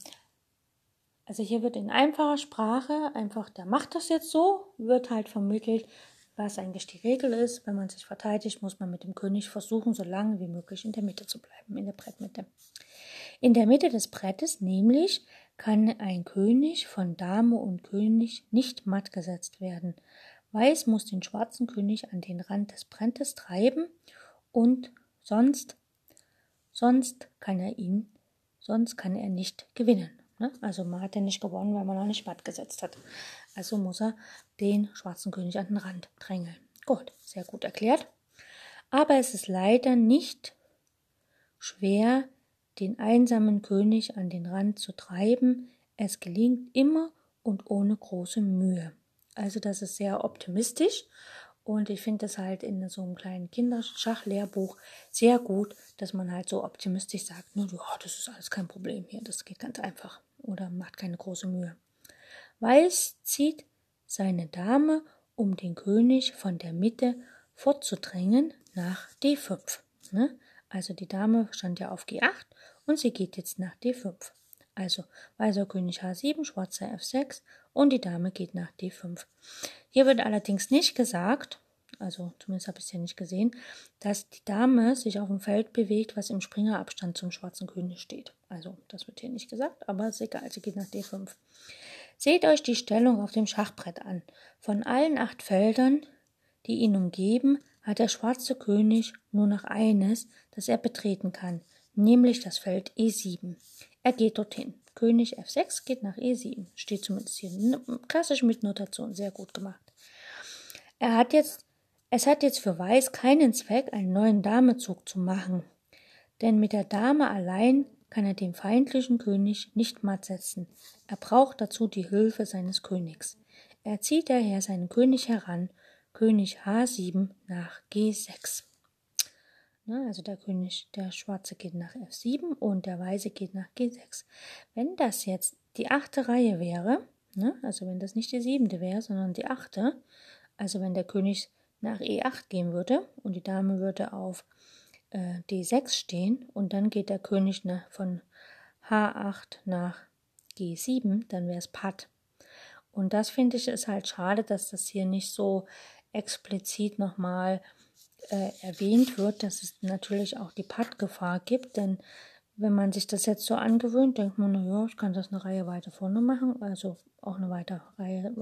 also hier wird in einfacher Sprache einfach, der macht das jetzt so, wird halt vermittelt, was eigentlich die Regel ist. Wenn man sich verteidigt, muss man mit dem König versuchen, so lange wie möglich in der Mitte zu bleiben, in der Brettmitte. In der Mitte des Brettes nämlich kann ein König von Dame und König nicht matt gesetzt werden. Weiß muss den schwarzen König an den Rand des Brettes treiben und sonst, sonst kann er ihn, sonst kann er nicht gewinnen. Ne? Also man hat ja nicht gewonnen, weil man noch nicht matt gesetzt hat. Also muss er den schwarzen König an den Rand drängeln. Gut, sehr gut erklärt. Aber es ist leider nicht schwer, den einsamen König an den Rand zu treiben. Es gelingt immer und ohne große Mühe. Also das ist sehr optimistisch und ich finde es halt in so einem kleinen Kinderschachlehrbuch sehr gut, dass man halt so optimistisch sagt, ja, das ist alles kein Problem hier, das geht ganz einfach oder macht keine große Mühe. Weiß zieht seine Dame, um den König von der Mitte fortzudrängen, nach D5. Ne? Also die Dame stand ja auf G8 und sie geht jetzt nach D5. Also weißer König H7, schwarzer F6 und die Dame geht nach D5. Hier wird allerdings nicht gesagt, also zumindest habe ich es ja nicht gesehen, dass die Dame sich auf dem Feld bewegt, was im Springerabstand zum schwarzen König steht. Also das wird hier nicht gesagt, aber ist egal, sie geht nach D5. Seht euch die Stellung auf dem Schachbrett an. Von allen acht Feldern, die ihn umgeben, hat der schwarze König nur noch eines, das er betreten kann, nämlich das Feld E7. Er geht dorthin. König F6 geht nach E7. Steht zumindest hier klassisch mit Notation. Sehr gut gemacht. Er hat jetzt, es hat jetzt für Weiß keinen Zweck, einen neuen Damezug zu machen. Denn mit der Dame allein kann er den feindlichen König nicht matt setzen. Er braucht dazu die Hilfe seines Königs. Er zieht daher seinen König heran, König H7 nach G6. Ne, also der König, der Schwarze geht nach F7 und der Weiße geht nach G6. Wenn das jetzt die achte Reihe wäre, ne, also wenn das nicht die siebente wäre, sondern die achte, also wenn der König nach E8 gehen würde und die Dame würde auf äh, D6 stehen und dann geht der König nach, von H8 nach G7, dann wäre es Patt. Und das finde ich ist halt schade, dass das hier nicht so explizit nochmal äh, erwähnt wird, dass es natürlich auch die Pattgefahr gibt, denn wenn man sich das jetzt so angewöhnt, denkt man, naja, ich kann das eine Reihe weiter vorne machen, also auch eine weiter Reihe,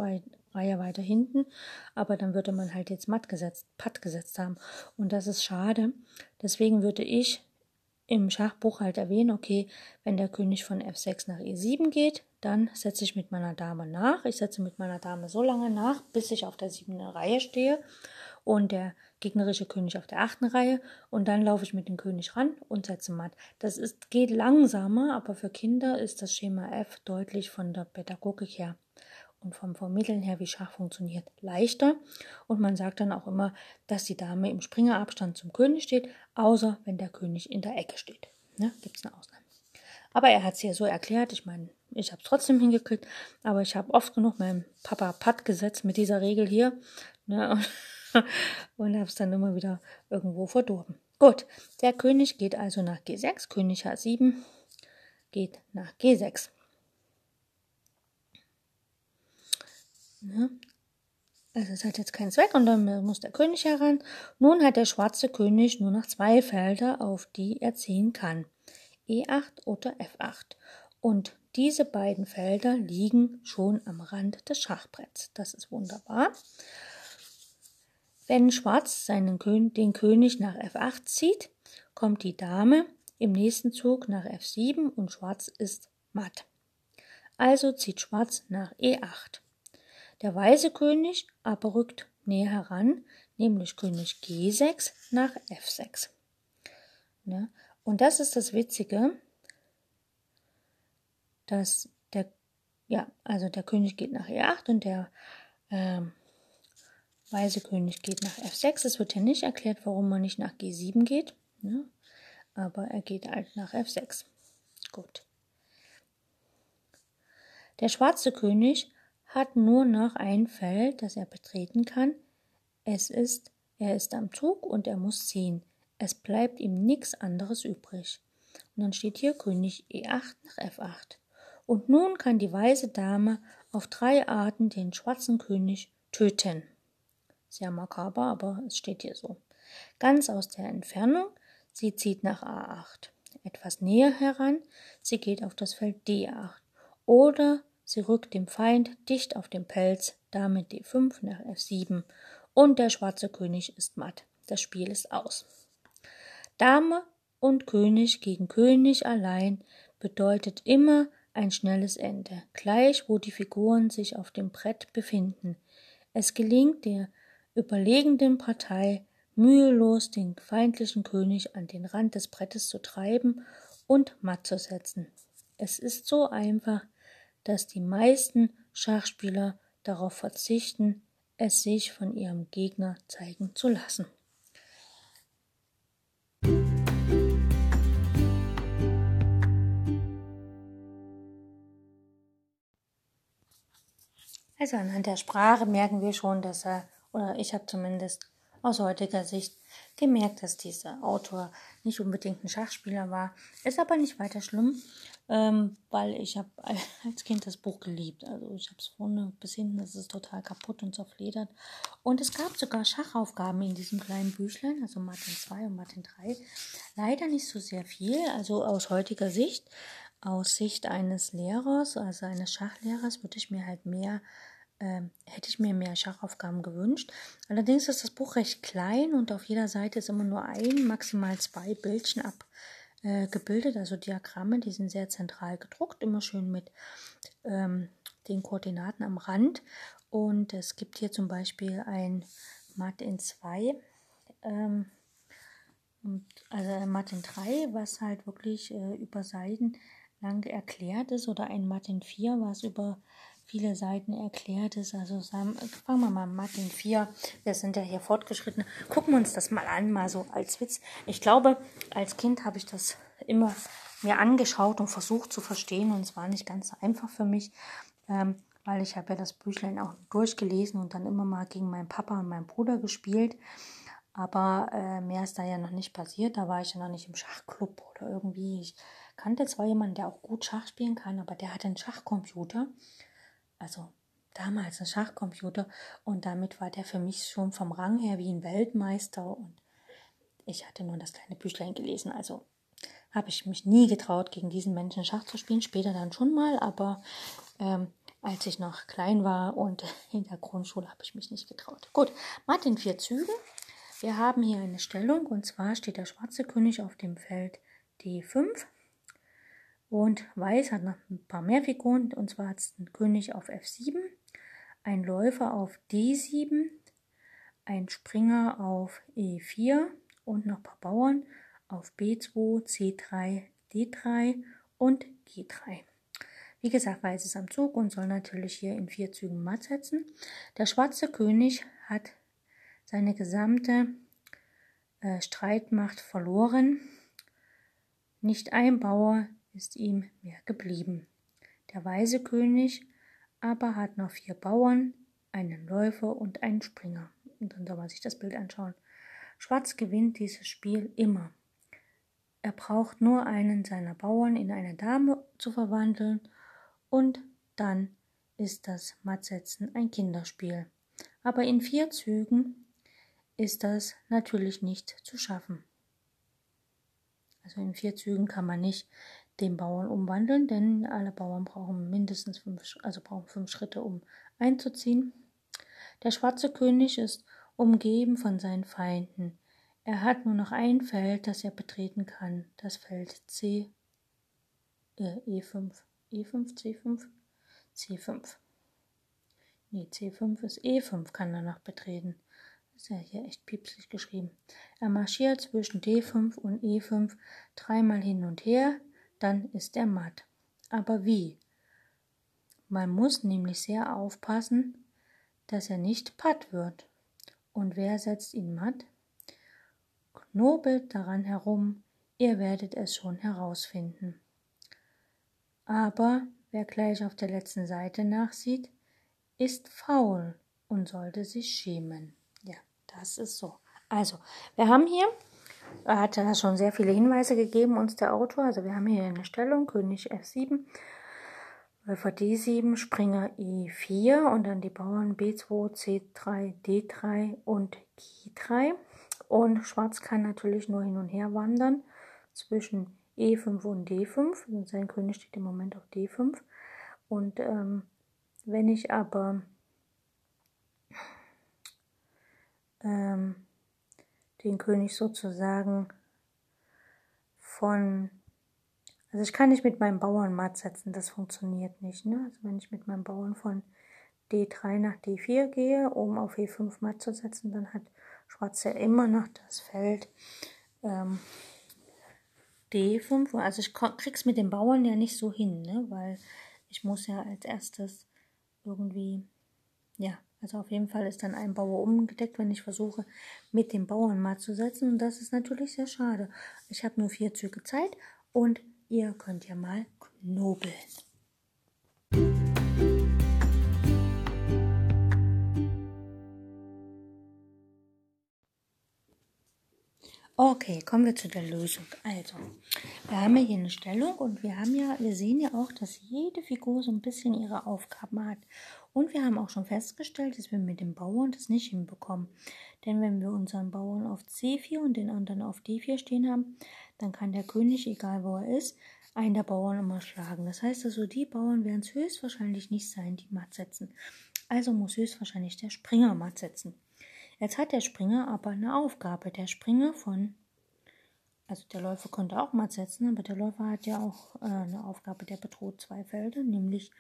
Reihe weiter hinten, aber dann würde man halt jetzt matt gesetzt, Patt gesetzt haben. Und das ist schade. Deswegen würde ich im Schachbuch halt erwähnen, okay, wenn der König von F6 nach E7 geht, dann setze ich mit meiner Dame nach. Ich setze mit meiner Dame so lange nach, bis ich auf der siebten Reihe stehe und der gegnerische König auf der achten Reihe und dann laufe ich mit dem König ran und setze matt. Das ist, geht langsamer, aber für Kinder ist das Schema F deutlich von der Pädagogik her und vom Vermitteln her, wie Schach funktioniert, leichter. Und man sagt dann auch immer, dass die Dame im Springerabstand zum König steht, außer wenn der König in der Ecke steht. Ne? Gibt es eine Ausnahme. Aber er hat es ja so erklärt, ich meine, ich habe es trotzdem hingekriegt, aber ich habe oft genug meinem Papa Patt gesetzt mit dieser Regel hier. Ne? Und und habe es dann immer wieder irgendwo verdorben. Gut, der König geht also nach G6, König H7 geht nach G6. Ja. Also es hat jetzt keinen Zweck und dann muss der König heran. Nun hat der schwarze König nur noch zwei Felder, auf die er ziehen kann. E8 oder F8. Und diese beiden Felder liegen schon am Rand des Schachbretts. Das ist wunderbar. Wenn Schwarz seinen Kön den König nach F8 zieht, kommt die Dame im nächsten Zug nach F7 und Schwarz ist matt. Also zieht Schwarz nach E8. Der weiße König aber rückt näher heran, nämlich König G6 nach F6. Ne? Und das ist das Witzige, dass der, ja, also der König geht nach E8 und der ähm, Weiße König geht nach F6. Es wird ja nicht erklärt, warum man nicht nach G7 geht. Ne? Aber er geht halt nach F6. Gut. Der schwarze König hat nur noch ein Feld, das er betreten kann. Es ist, er ist am Zug und er muss ziehen. Es bleibt ihm nichts anderes übrig. Und dann steht hier König E8 nach F8. Und nun kann die weiße Dame auf drei Arten den schwarzen König töten. Sehr makaber, aber es steht hier so. Ganz aus der Entfernung, sie zieht nach A8. Etwas näher heran, sie geht auf das Feld D8. Oder sie rückt dem Feind dicht auf den Pelz, damit D5 nach F7. Und der schwarze König ist matt. Das Spiel ist aus. Dame und König gegen König allein bedeutet immer ein schnelles Ende, gleich wo die Figuren sich auf dem Brett befinden. Es gelingt der überlegenden Partei mühelos den feindlichen König an den Rand des Brettes zu treiben und matt zu setzen. Es ist so einfach, dass die meisten Schachspieler darauf verzichten, es sich von ihrem Gegner zeigen zu lassen. Also anhand der Sprache merken wir schon, dass er, oder ich habe zumindest aus heutiger Sicht gemerkt, dass dieser Autor nicht unbedingt ein Schachspieler war. Ist aber nicht weiter schlimm, ähm, weil ich habe als Kind das Buch geliebt. Also ich habe es vorne bis hinten, das ist total kaputt und zerfledert. Und es gab sogar Schachaufgaben in diesem kleinen Büchlein, also Martin 2 und Martin 3. Leider nicht so sehr viel, also aus heutiger Sicht. Aus Sicht eines Lehrers, also eines Schachlehrers, würde ich mir halt mehr ähm, hätte ich mir mehr Schachaufgaben gewünscht. Allerdings ist das Buch recht klein und auf jeder Seite ist immer nur ein, maximal zwei Bildchen abgebildet, äh, also Diagramme, die sind sehr zentral gedruckt, immer schön mit ähm, den Koordinaten am Rand. Und es gibt hier zum Beispiel ein Matt in 2, ähm, also ein Matt in 3, was halt wirklich äh, über Seiten lang erklärt ist, oder ein Matt in 4, was über viele Seiten erklärt ist. Also fangen wir mal Martin 4, wir sind ja hier fortgeschritten. Gucken wir uns das mal an, mal so als Witz. Ich glaube, als Kind habe ich das immer mir angeschaut und versucht zu verstehen und es war nicht ganz einfach für mich, ähm, weil ich habe ja das Büchlein auch durchgelesen und dann immer mal gegen meinen Papa und meinen Bruder gespielt. Aber äh, mehr ist da ja noch nicht passiert. Da war ich ja noch nicht im Schachclub oder irgendwie. Ich kannte zwar jemanden, der auch gut Schach spielen kann, aber der hatte einen Schachcomputer also damals ein Schachcomputer und damit war der für mich schon vom Rang her wie ein Weltmeister und ich hatte nur das kleine Büchlein gelesen, also habe ich mich nie getraut, gegen diesen Menschen Schach zu spielen, später dann schon mal, aber ähm, als ich noch klein war und in der Grundschule habe ich mich nicht getraut. Gut, Martin vier Zügen. Wir haben hier eine Stellung und zwar steht der schwarze König auf dem Feld D5 und Weiß hat noch ein paar mehr Figuren, und zwar hat es einen König auf F7, ein Läufer auf D7, ein Springer auf E4 und noch ein paar Bauern auf B2, C3, D3 und G3. Wie gesagt, Weiß ist am Zug und soll natürlich hier in vier Zügen matt setzen. Der schwarze König hat seine gesamte äh, Streitmacht verloren. Nicht ein Bauer ist ihm mehr geblieben. Der weise König aber hat noch vier Bauern, einen Läufer und einen Springer. Und dann soll man sich das Bild anschauen. Schwarz gewinnt dieses Spiel immer. Er braucht nur einen seiner Bauern in eine Dame zu verwandeln und dann ist das Mattsetzen ein Kinderspiel. Aber in vier Zügen ist das natürlich nicht zu schaffen. Also in vier Zügen kann man nicht den Bauern umwandeln, denn alle Bauern brauchen mindestens fünf, also brauchen fünf Schritte, um einzuziehen. Der schwarze König ist umgeben von seinen Feinden. Er hat nur noch ein Feld, das er betreten kann, das Feld C, äh, E5, E5, C5, C5. Nee, C5 ist E5, kann er noch betreten. Ist ja hier echt piepsig geschrieben. Er marschiert zwischen D5 und E5 dreimal hin und her, dann ist er matt. Aber wie? Man muss nämlich sehr aufpassen, dass er nicht patt wird. Und wer setzt ihn matt? Knobelt daran herum, ihr werdet es schon herausfinden. Aber wer gleich auf der letzten Seite nachsieht, ist faul und sollte sich schämen. Ja, das ist so. Also, wir haben hier er hat ja schon sehr viele Hinweise gegeben, uns der Autor. Also wir haben hier eine Stellung, König F7, Läufer D7, Springer E4 und dann die Bauern B2, C3, D3 und G3. Und Schwarz kann natürlich nur hin und her wandern zwischen E5 und D5. Sein König steht im Moment auf D5. Und ähm, wenn ich aber ähm, den König sozusagen von, also ich kann nicht mit meinem Bauern matt setzen, das funktioniert nicht. Ne? Also wenn ich mit meinem Bauern von D3 nach D4 gehe, um auf E5 matt zu setzen, dann hat Schwarz ja immer noch das Feld ähm, D5. Also ich krieg's mit den Bauern ja nicht so hin, ne? weil ich muss ja als erstes irgendwie, ja, also auf jeden Fall ist dann ein Bauer umgedeckt, wenn ich versuche, mit dem Bauern mal zu setzen. Und das ist natürlich sehr schade. Ich habe nur vier Züge Zeit und ihr könnt ja mal knobeln. Okay, kommen wir zu der Lösung. Also, wir haben ja hier eine Stellung und wir haben ja, wir sehen ja auch, dass jede Figur so ein bisschen ihre Aufgaben hat. Und wir haben auch schon festgestellt, dass wir mit dem Bauern das nicht hinbekommen. Denn wenn wir unseren Bauern auf C4 und den anderen auf D4 stehen haben, dann kann der König, egal wo er ist, einen der Bauern immer schlagen. Das heißt also, die Bauern werden es höchstwahrscheinlich nicht sein, die matt setzen. Also muss höchstwahrscheinlich der Springer matt setzen. Jetzt hat der Springer aber eine Aufgabe. Der Springer von, also der Läufer konnte auch mal setzen, aber der Läufer hat ja auch äh, eine Aufgabe, der bedroht zwei Felder, nämlich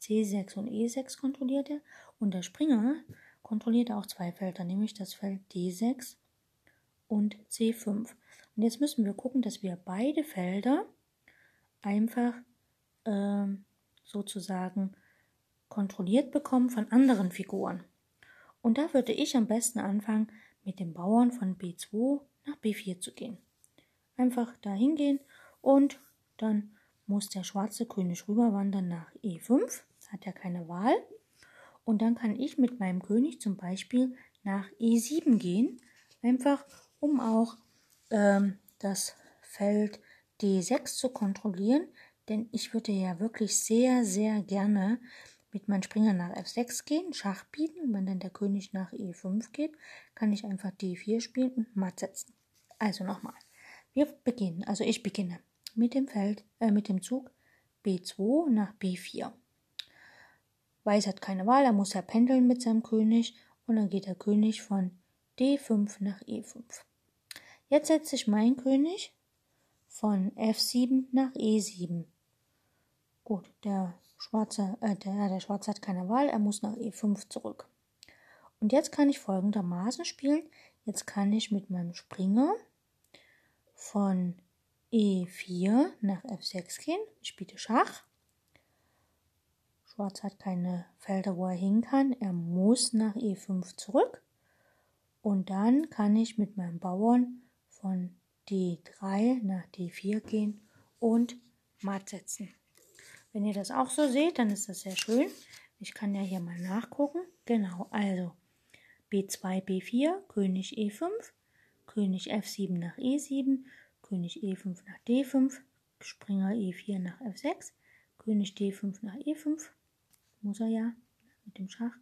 C6 und E6 kontrolliert er. Und der Springer kontrolliert auch zwei Felder, nämlich das Feld D6 und C5. Und jetzt müssen wir gucken, dass wir beide Felder einfach äh, sozusagen kontrolliert bekommen von anderen Figuren. Und da würde ich am besten anfangen, mit dem Bauern von B2 nach B4 zu gehen. Einfach da hingehen und dann muss der schwarze König rüberwandern nach E5. Hat er keine Wahl. Und dann kann ich mit meinem König zum Beispiel nach E7 gehen. Einfach um auch ähm, das Feld D6 zu kontrollieren. Denn ich würde ja wirklich sehr, sehr gerne mit meinem Springer nach F6 gehen, Schach bieten. Wenn dann der König nach E5 geht, kann ich einfach D4 spielen und matt setzen. Also nochmal. Wir beginnen, also ich beginne mit dem Feld, äh, mit dem Zug B2 nach B4. Weiß hat keine Wahl, er muss ja pendeln mit seinem König und dann geht der König von D5 nach E5. Jetzt setze ich meinen König von F7 nach E7. Gut, der Schwarze, äh, der, der Schwarze hat keine Wahl, er muss nach E5 zurück. Und jetzt kann ich folgendermaßen spielen. Jetzt kann ich mit meinem Springer von E4 nach F6 gehen. Ich spiele Schach. Schwarz hat keine Felder, wo er hin kann. Er muss nach E5 zurück. Und dann kann ich mit meinem Bauern von D3 nach D4 gehen und matt setzen. Wenn ihr das auch so seht, dann ist das sehr schön. Ich kann ja hier mal nachgucken. Genau, also B2, B4, König E5, König F7 nach E7, König E5 nach D5, Springer E4 nach F6, König D5 nach E5, muss er ja mit dem Schach,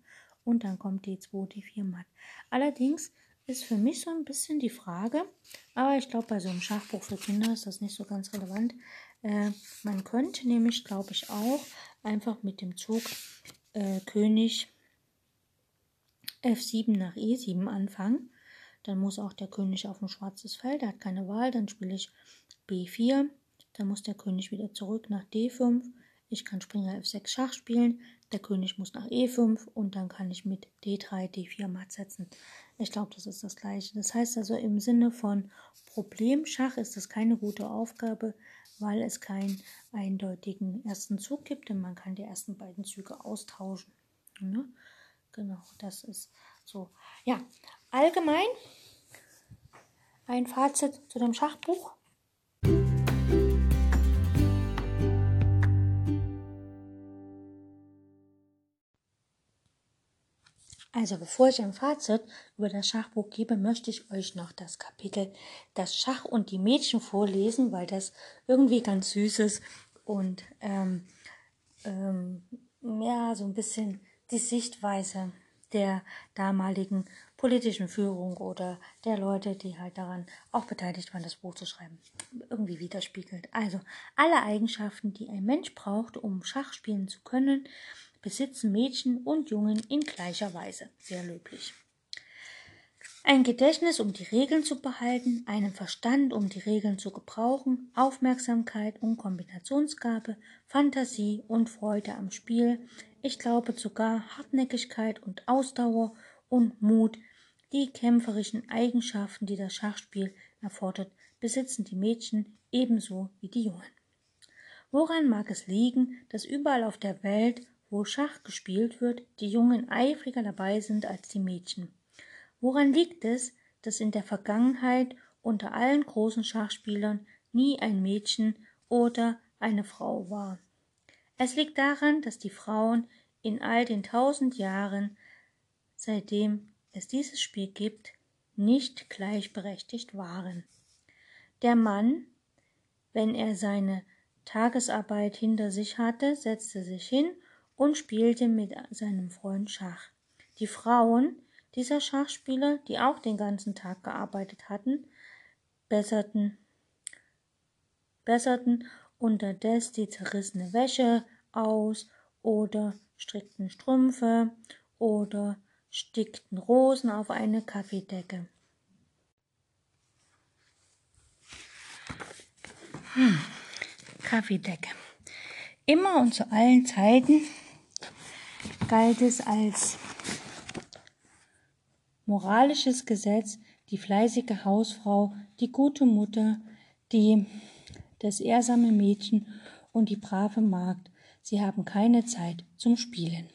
und dann kommt D2, D4 matt. Allerdings ist für mich so ein bisschen die Frage, aber ich glaube, bei so einem Schachbuch für Kinder ist das nicht so ganz relevant. Äh, man könnte nämlich, glaube ich, auch einfach mit dem Zug äh, König F7 nach E7 anfangen. Dann muss auch der König auf ein schwarzes Feld, er hat keine Wahl, dann spiele ich B4, dann muss der König wieder zurück nach D5, ich kann Springer F6 Schach spielen, der König muss nach E5 und dann kann ich mit D3, D4 matt setzen. Ich glaube, das ist das gleiche. Das heißt also im Sinne von Problemschach ist das keine gute Aufgabe, weil es keinen eindeutigen ersten Zug gibt, denn man kann die ersten beiden Züge austauschen. Ne? Genau, das ist so. Ja, allgemein ein Fazit zu dem Schachbuch. Also bevor ich ein Fazit über das Schachbuch gebe, möchte ich euch noch das Kapitel Das Schach und die Mädchen vorlesen, weil das irgendwie ganz süß ist und ähm, ähm, ja, so ein bisschen die Sichtweise der damaligen politischen Führung oder der Leute, die halt daran auch beteiligt waren, das Buch zu schreiben, irgendwie widerspiegelt. Also alle Eigenschaften, die ein Mensch braucht, um Schach spielen zu können, besitzen Mädchen und Jungen in gleicher Weise. Sehr löblich. Ein Gedächtnis, um die Regeln zu behalten, einen Verstand, um die Regeln zu gebrauchen, Aufmerksamkeit und Kombinationsgabe, Fantasie und Freude am Spiel, ich glaube sogar Hartnäckigkeit und Ausdauer und Mut, die kämpferischen Eigenschaften, die das Schachspiel erfordert, besitzen die Mädchen ebenso wie die Jungen. Woran mag es liegen, dass überall auf der Welt, wo Schach gespielt wird, die Jungen eifriger dabei sind als die Mädchen? Woran liegt es, dass in der Vergangenheit unter allen großen Schachspielern nie ein Mädchen oder eine Frau war? Es liegt daran, dass die Frauen in all den tausend Jahren, seitdem es dieses Spiel gibt, nicht gleichberechtigt waren. Der Mann, wenn er seine Tagesarbeit hinter sich hatte, setzte sich hin und spielte mit seinem Freund Schach. Die Frauen dieser Schachspieler, die auch den ganzen Tag gearbeitet hatten, besserten, besserten unterdessen die zerrissene Wäsche aus oder strickten Strümpfe oder stickten Rosen auf eine Kaffeedecke. Hm. Kaffeedecke. Immer und zu allen Zeiten galt es als moralisches Gesetz, die fleißige Hausfrau, die gute Mutter, die das ehrsame Mädchen und die brave Magd, sie haben keine Zeit zum Spielen.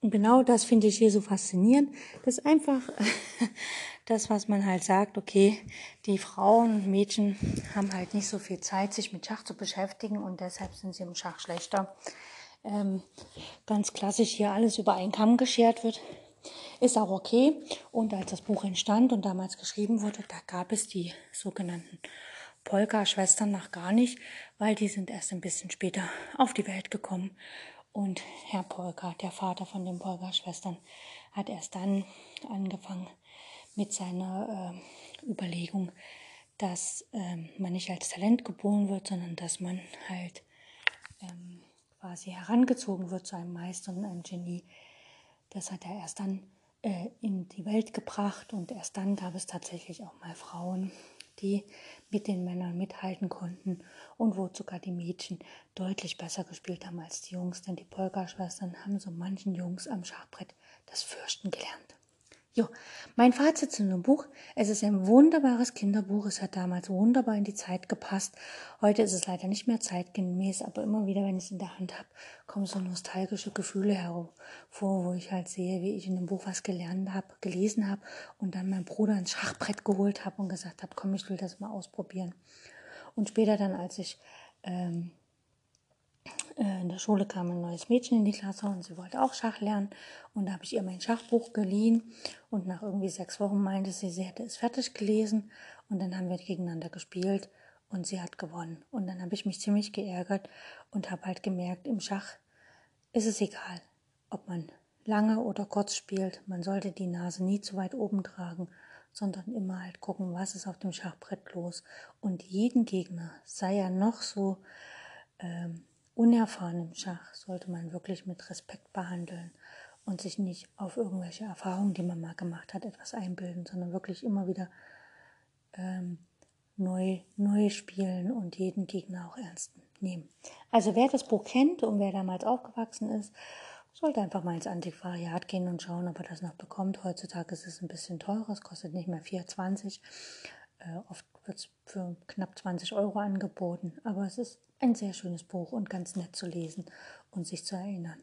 Und genau das finde ich hier so faszinierend. Das ist einfach das, was man halt sagt, okay, die Frauen und Mädchen haben halt nicht so viel Zeit, sich mit Schach zu beschäftigen und deshalb sind sie im Schach schlechter. Ähm, ganz klassisch hier alles über einen Kamm geschert wird. Ist auch okay. Und als das Buch entstand und damals geschrieben wurde, da gab es die sogenannten Polka-Schwestern noch gar nicht, weil die sind erst ein bisschen später auf die Welt gekommen. Und Herr Polka, der Vater von den Polka-Schwestern, hat erst dann angefangen mit seiner äh, Überlegung, dass ähm, man nicht als Talent geboren wird, sondern dass man halt ähm, quasi herangezogen wird zu einem Meister und einem Genie. Das hat er erst dann äh, in die Welt gebracht und erst dann gab es tatsächlich auch mal Frauen, die mit den Männern mithalten konnten und wo sogar die Mädchen deutlich besser gespielt haben als die Jungs, denn die Polka-Schwestern haben so manchen Jungs am Schachbrett das Fürchten gelernt. Jo, mein Fazit zu dem Buch. Es ist ein wunderbares Kinderbuch. Es hat damals wunderbar in die Zeit gepasst. Heute ist es leider nicht mehr zeitgemäß, aber immer wieder, wenn ich es in der Hand habe, kommen so nostalgische Gefühle hervor, wo ich halt sehe, wie ich in dem Buch was gelernt habe, gelesen habe und dann meinen Bruder ins Schachbrett geholt habe und gesagt habe, komm, ich will das mal ausprobieren. Und später dann, als ich ähm, äh, in der Schule kam ein neues Mädchen in die Klasse und sie wollte auch Schach lernen. Und da habe ich ihr mein Schachbuch geliehen. Und nach irgendwie sechs Wochen meinte sie, sie hätte es fertig gelesen. Und dann haben wir gegeneinander gespielt und sie hat gewonnen. Und dann habe ich mich ziemlich geärgert und habe halt gemerkt, im Schach ist es egal, ob man lange oder kurz spielt. Man sollte die Nase nie zu weit oben tragen, sondern immer halt gucken, was ist auf dem Schachbrett los. Und jeden Gegner, sei er noch so ähm, unerfahren im Schach sollte man wirklich mit Respekt behandeln und sich nicht auf irgendwelche Erfahrungen, die man mal gemacht hat, etwas einbilden, sondern wirklich immer wieder ähm, neu, neu spielen und jeden Gegner auch ernst nehmen. Also wer das Buch kennt und wer damals aufgewachsen ist, sollte einfach mal ins Antiquariat gehen und schauen, ob er das noch bekommt. Heutzutage ist es ein bisschen teurer, es kostet nicht mehr 4,20. Äh, oft wird es für knapp 20 Euro angeboten, aber es ist ein sehr schönes Buch und ganz nett zu lesen und sich zu erinnern.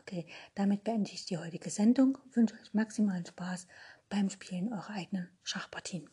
Okay, damit beende ich die heutige Sendung. Wünsche euch maximalen Spaß beim Spielen eurer eigenen Schachpartien.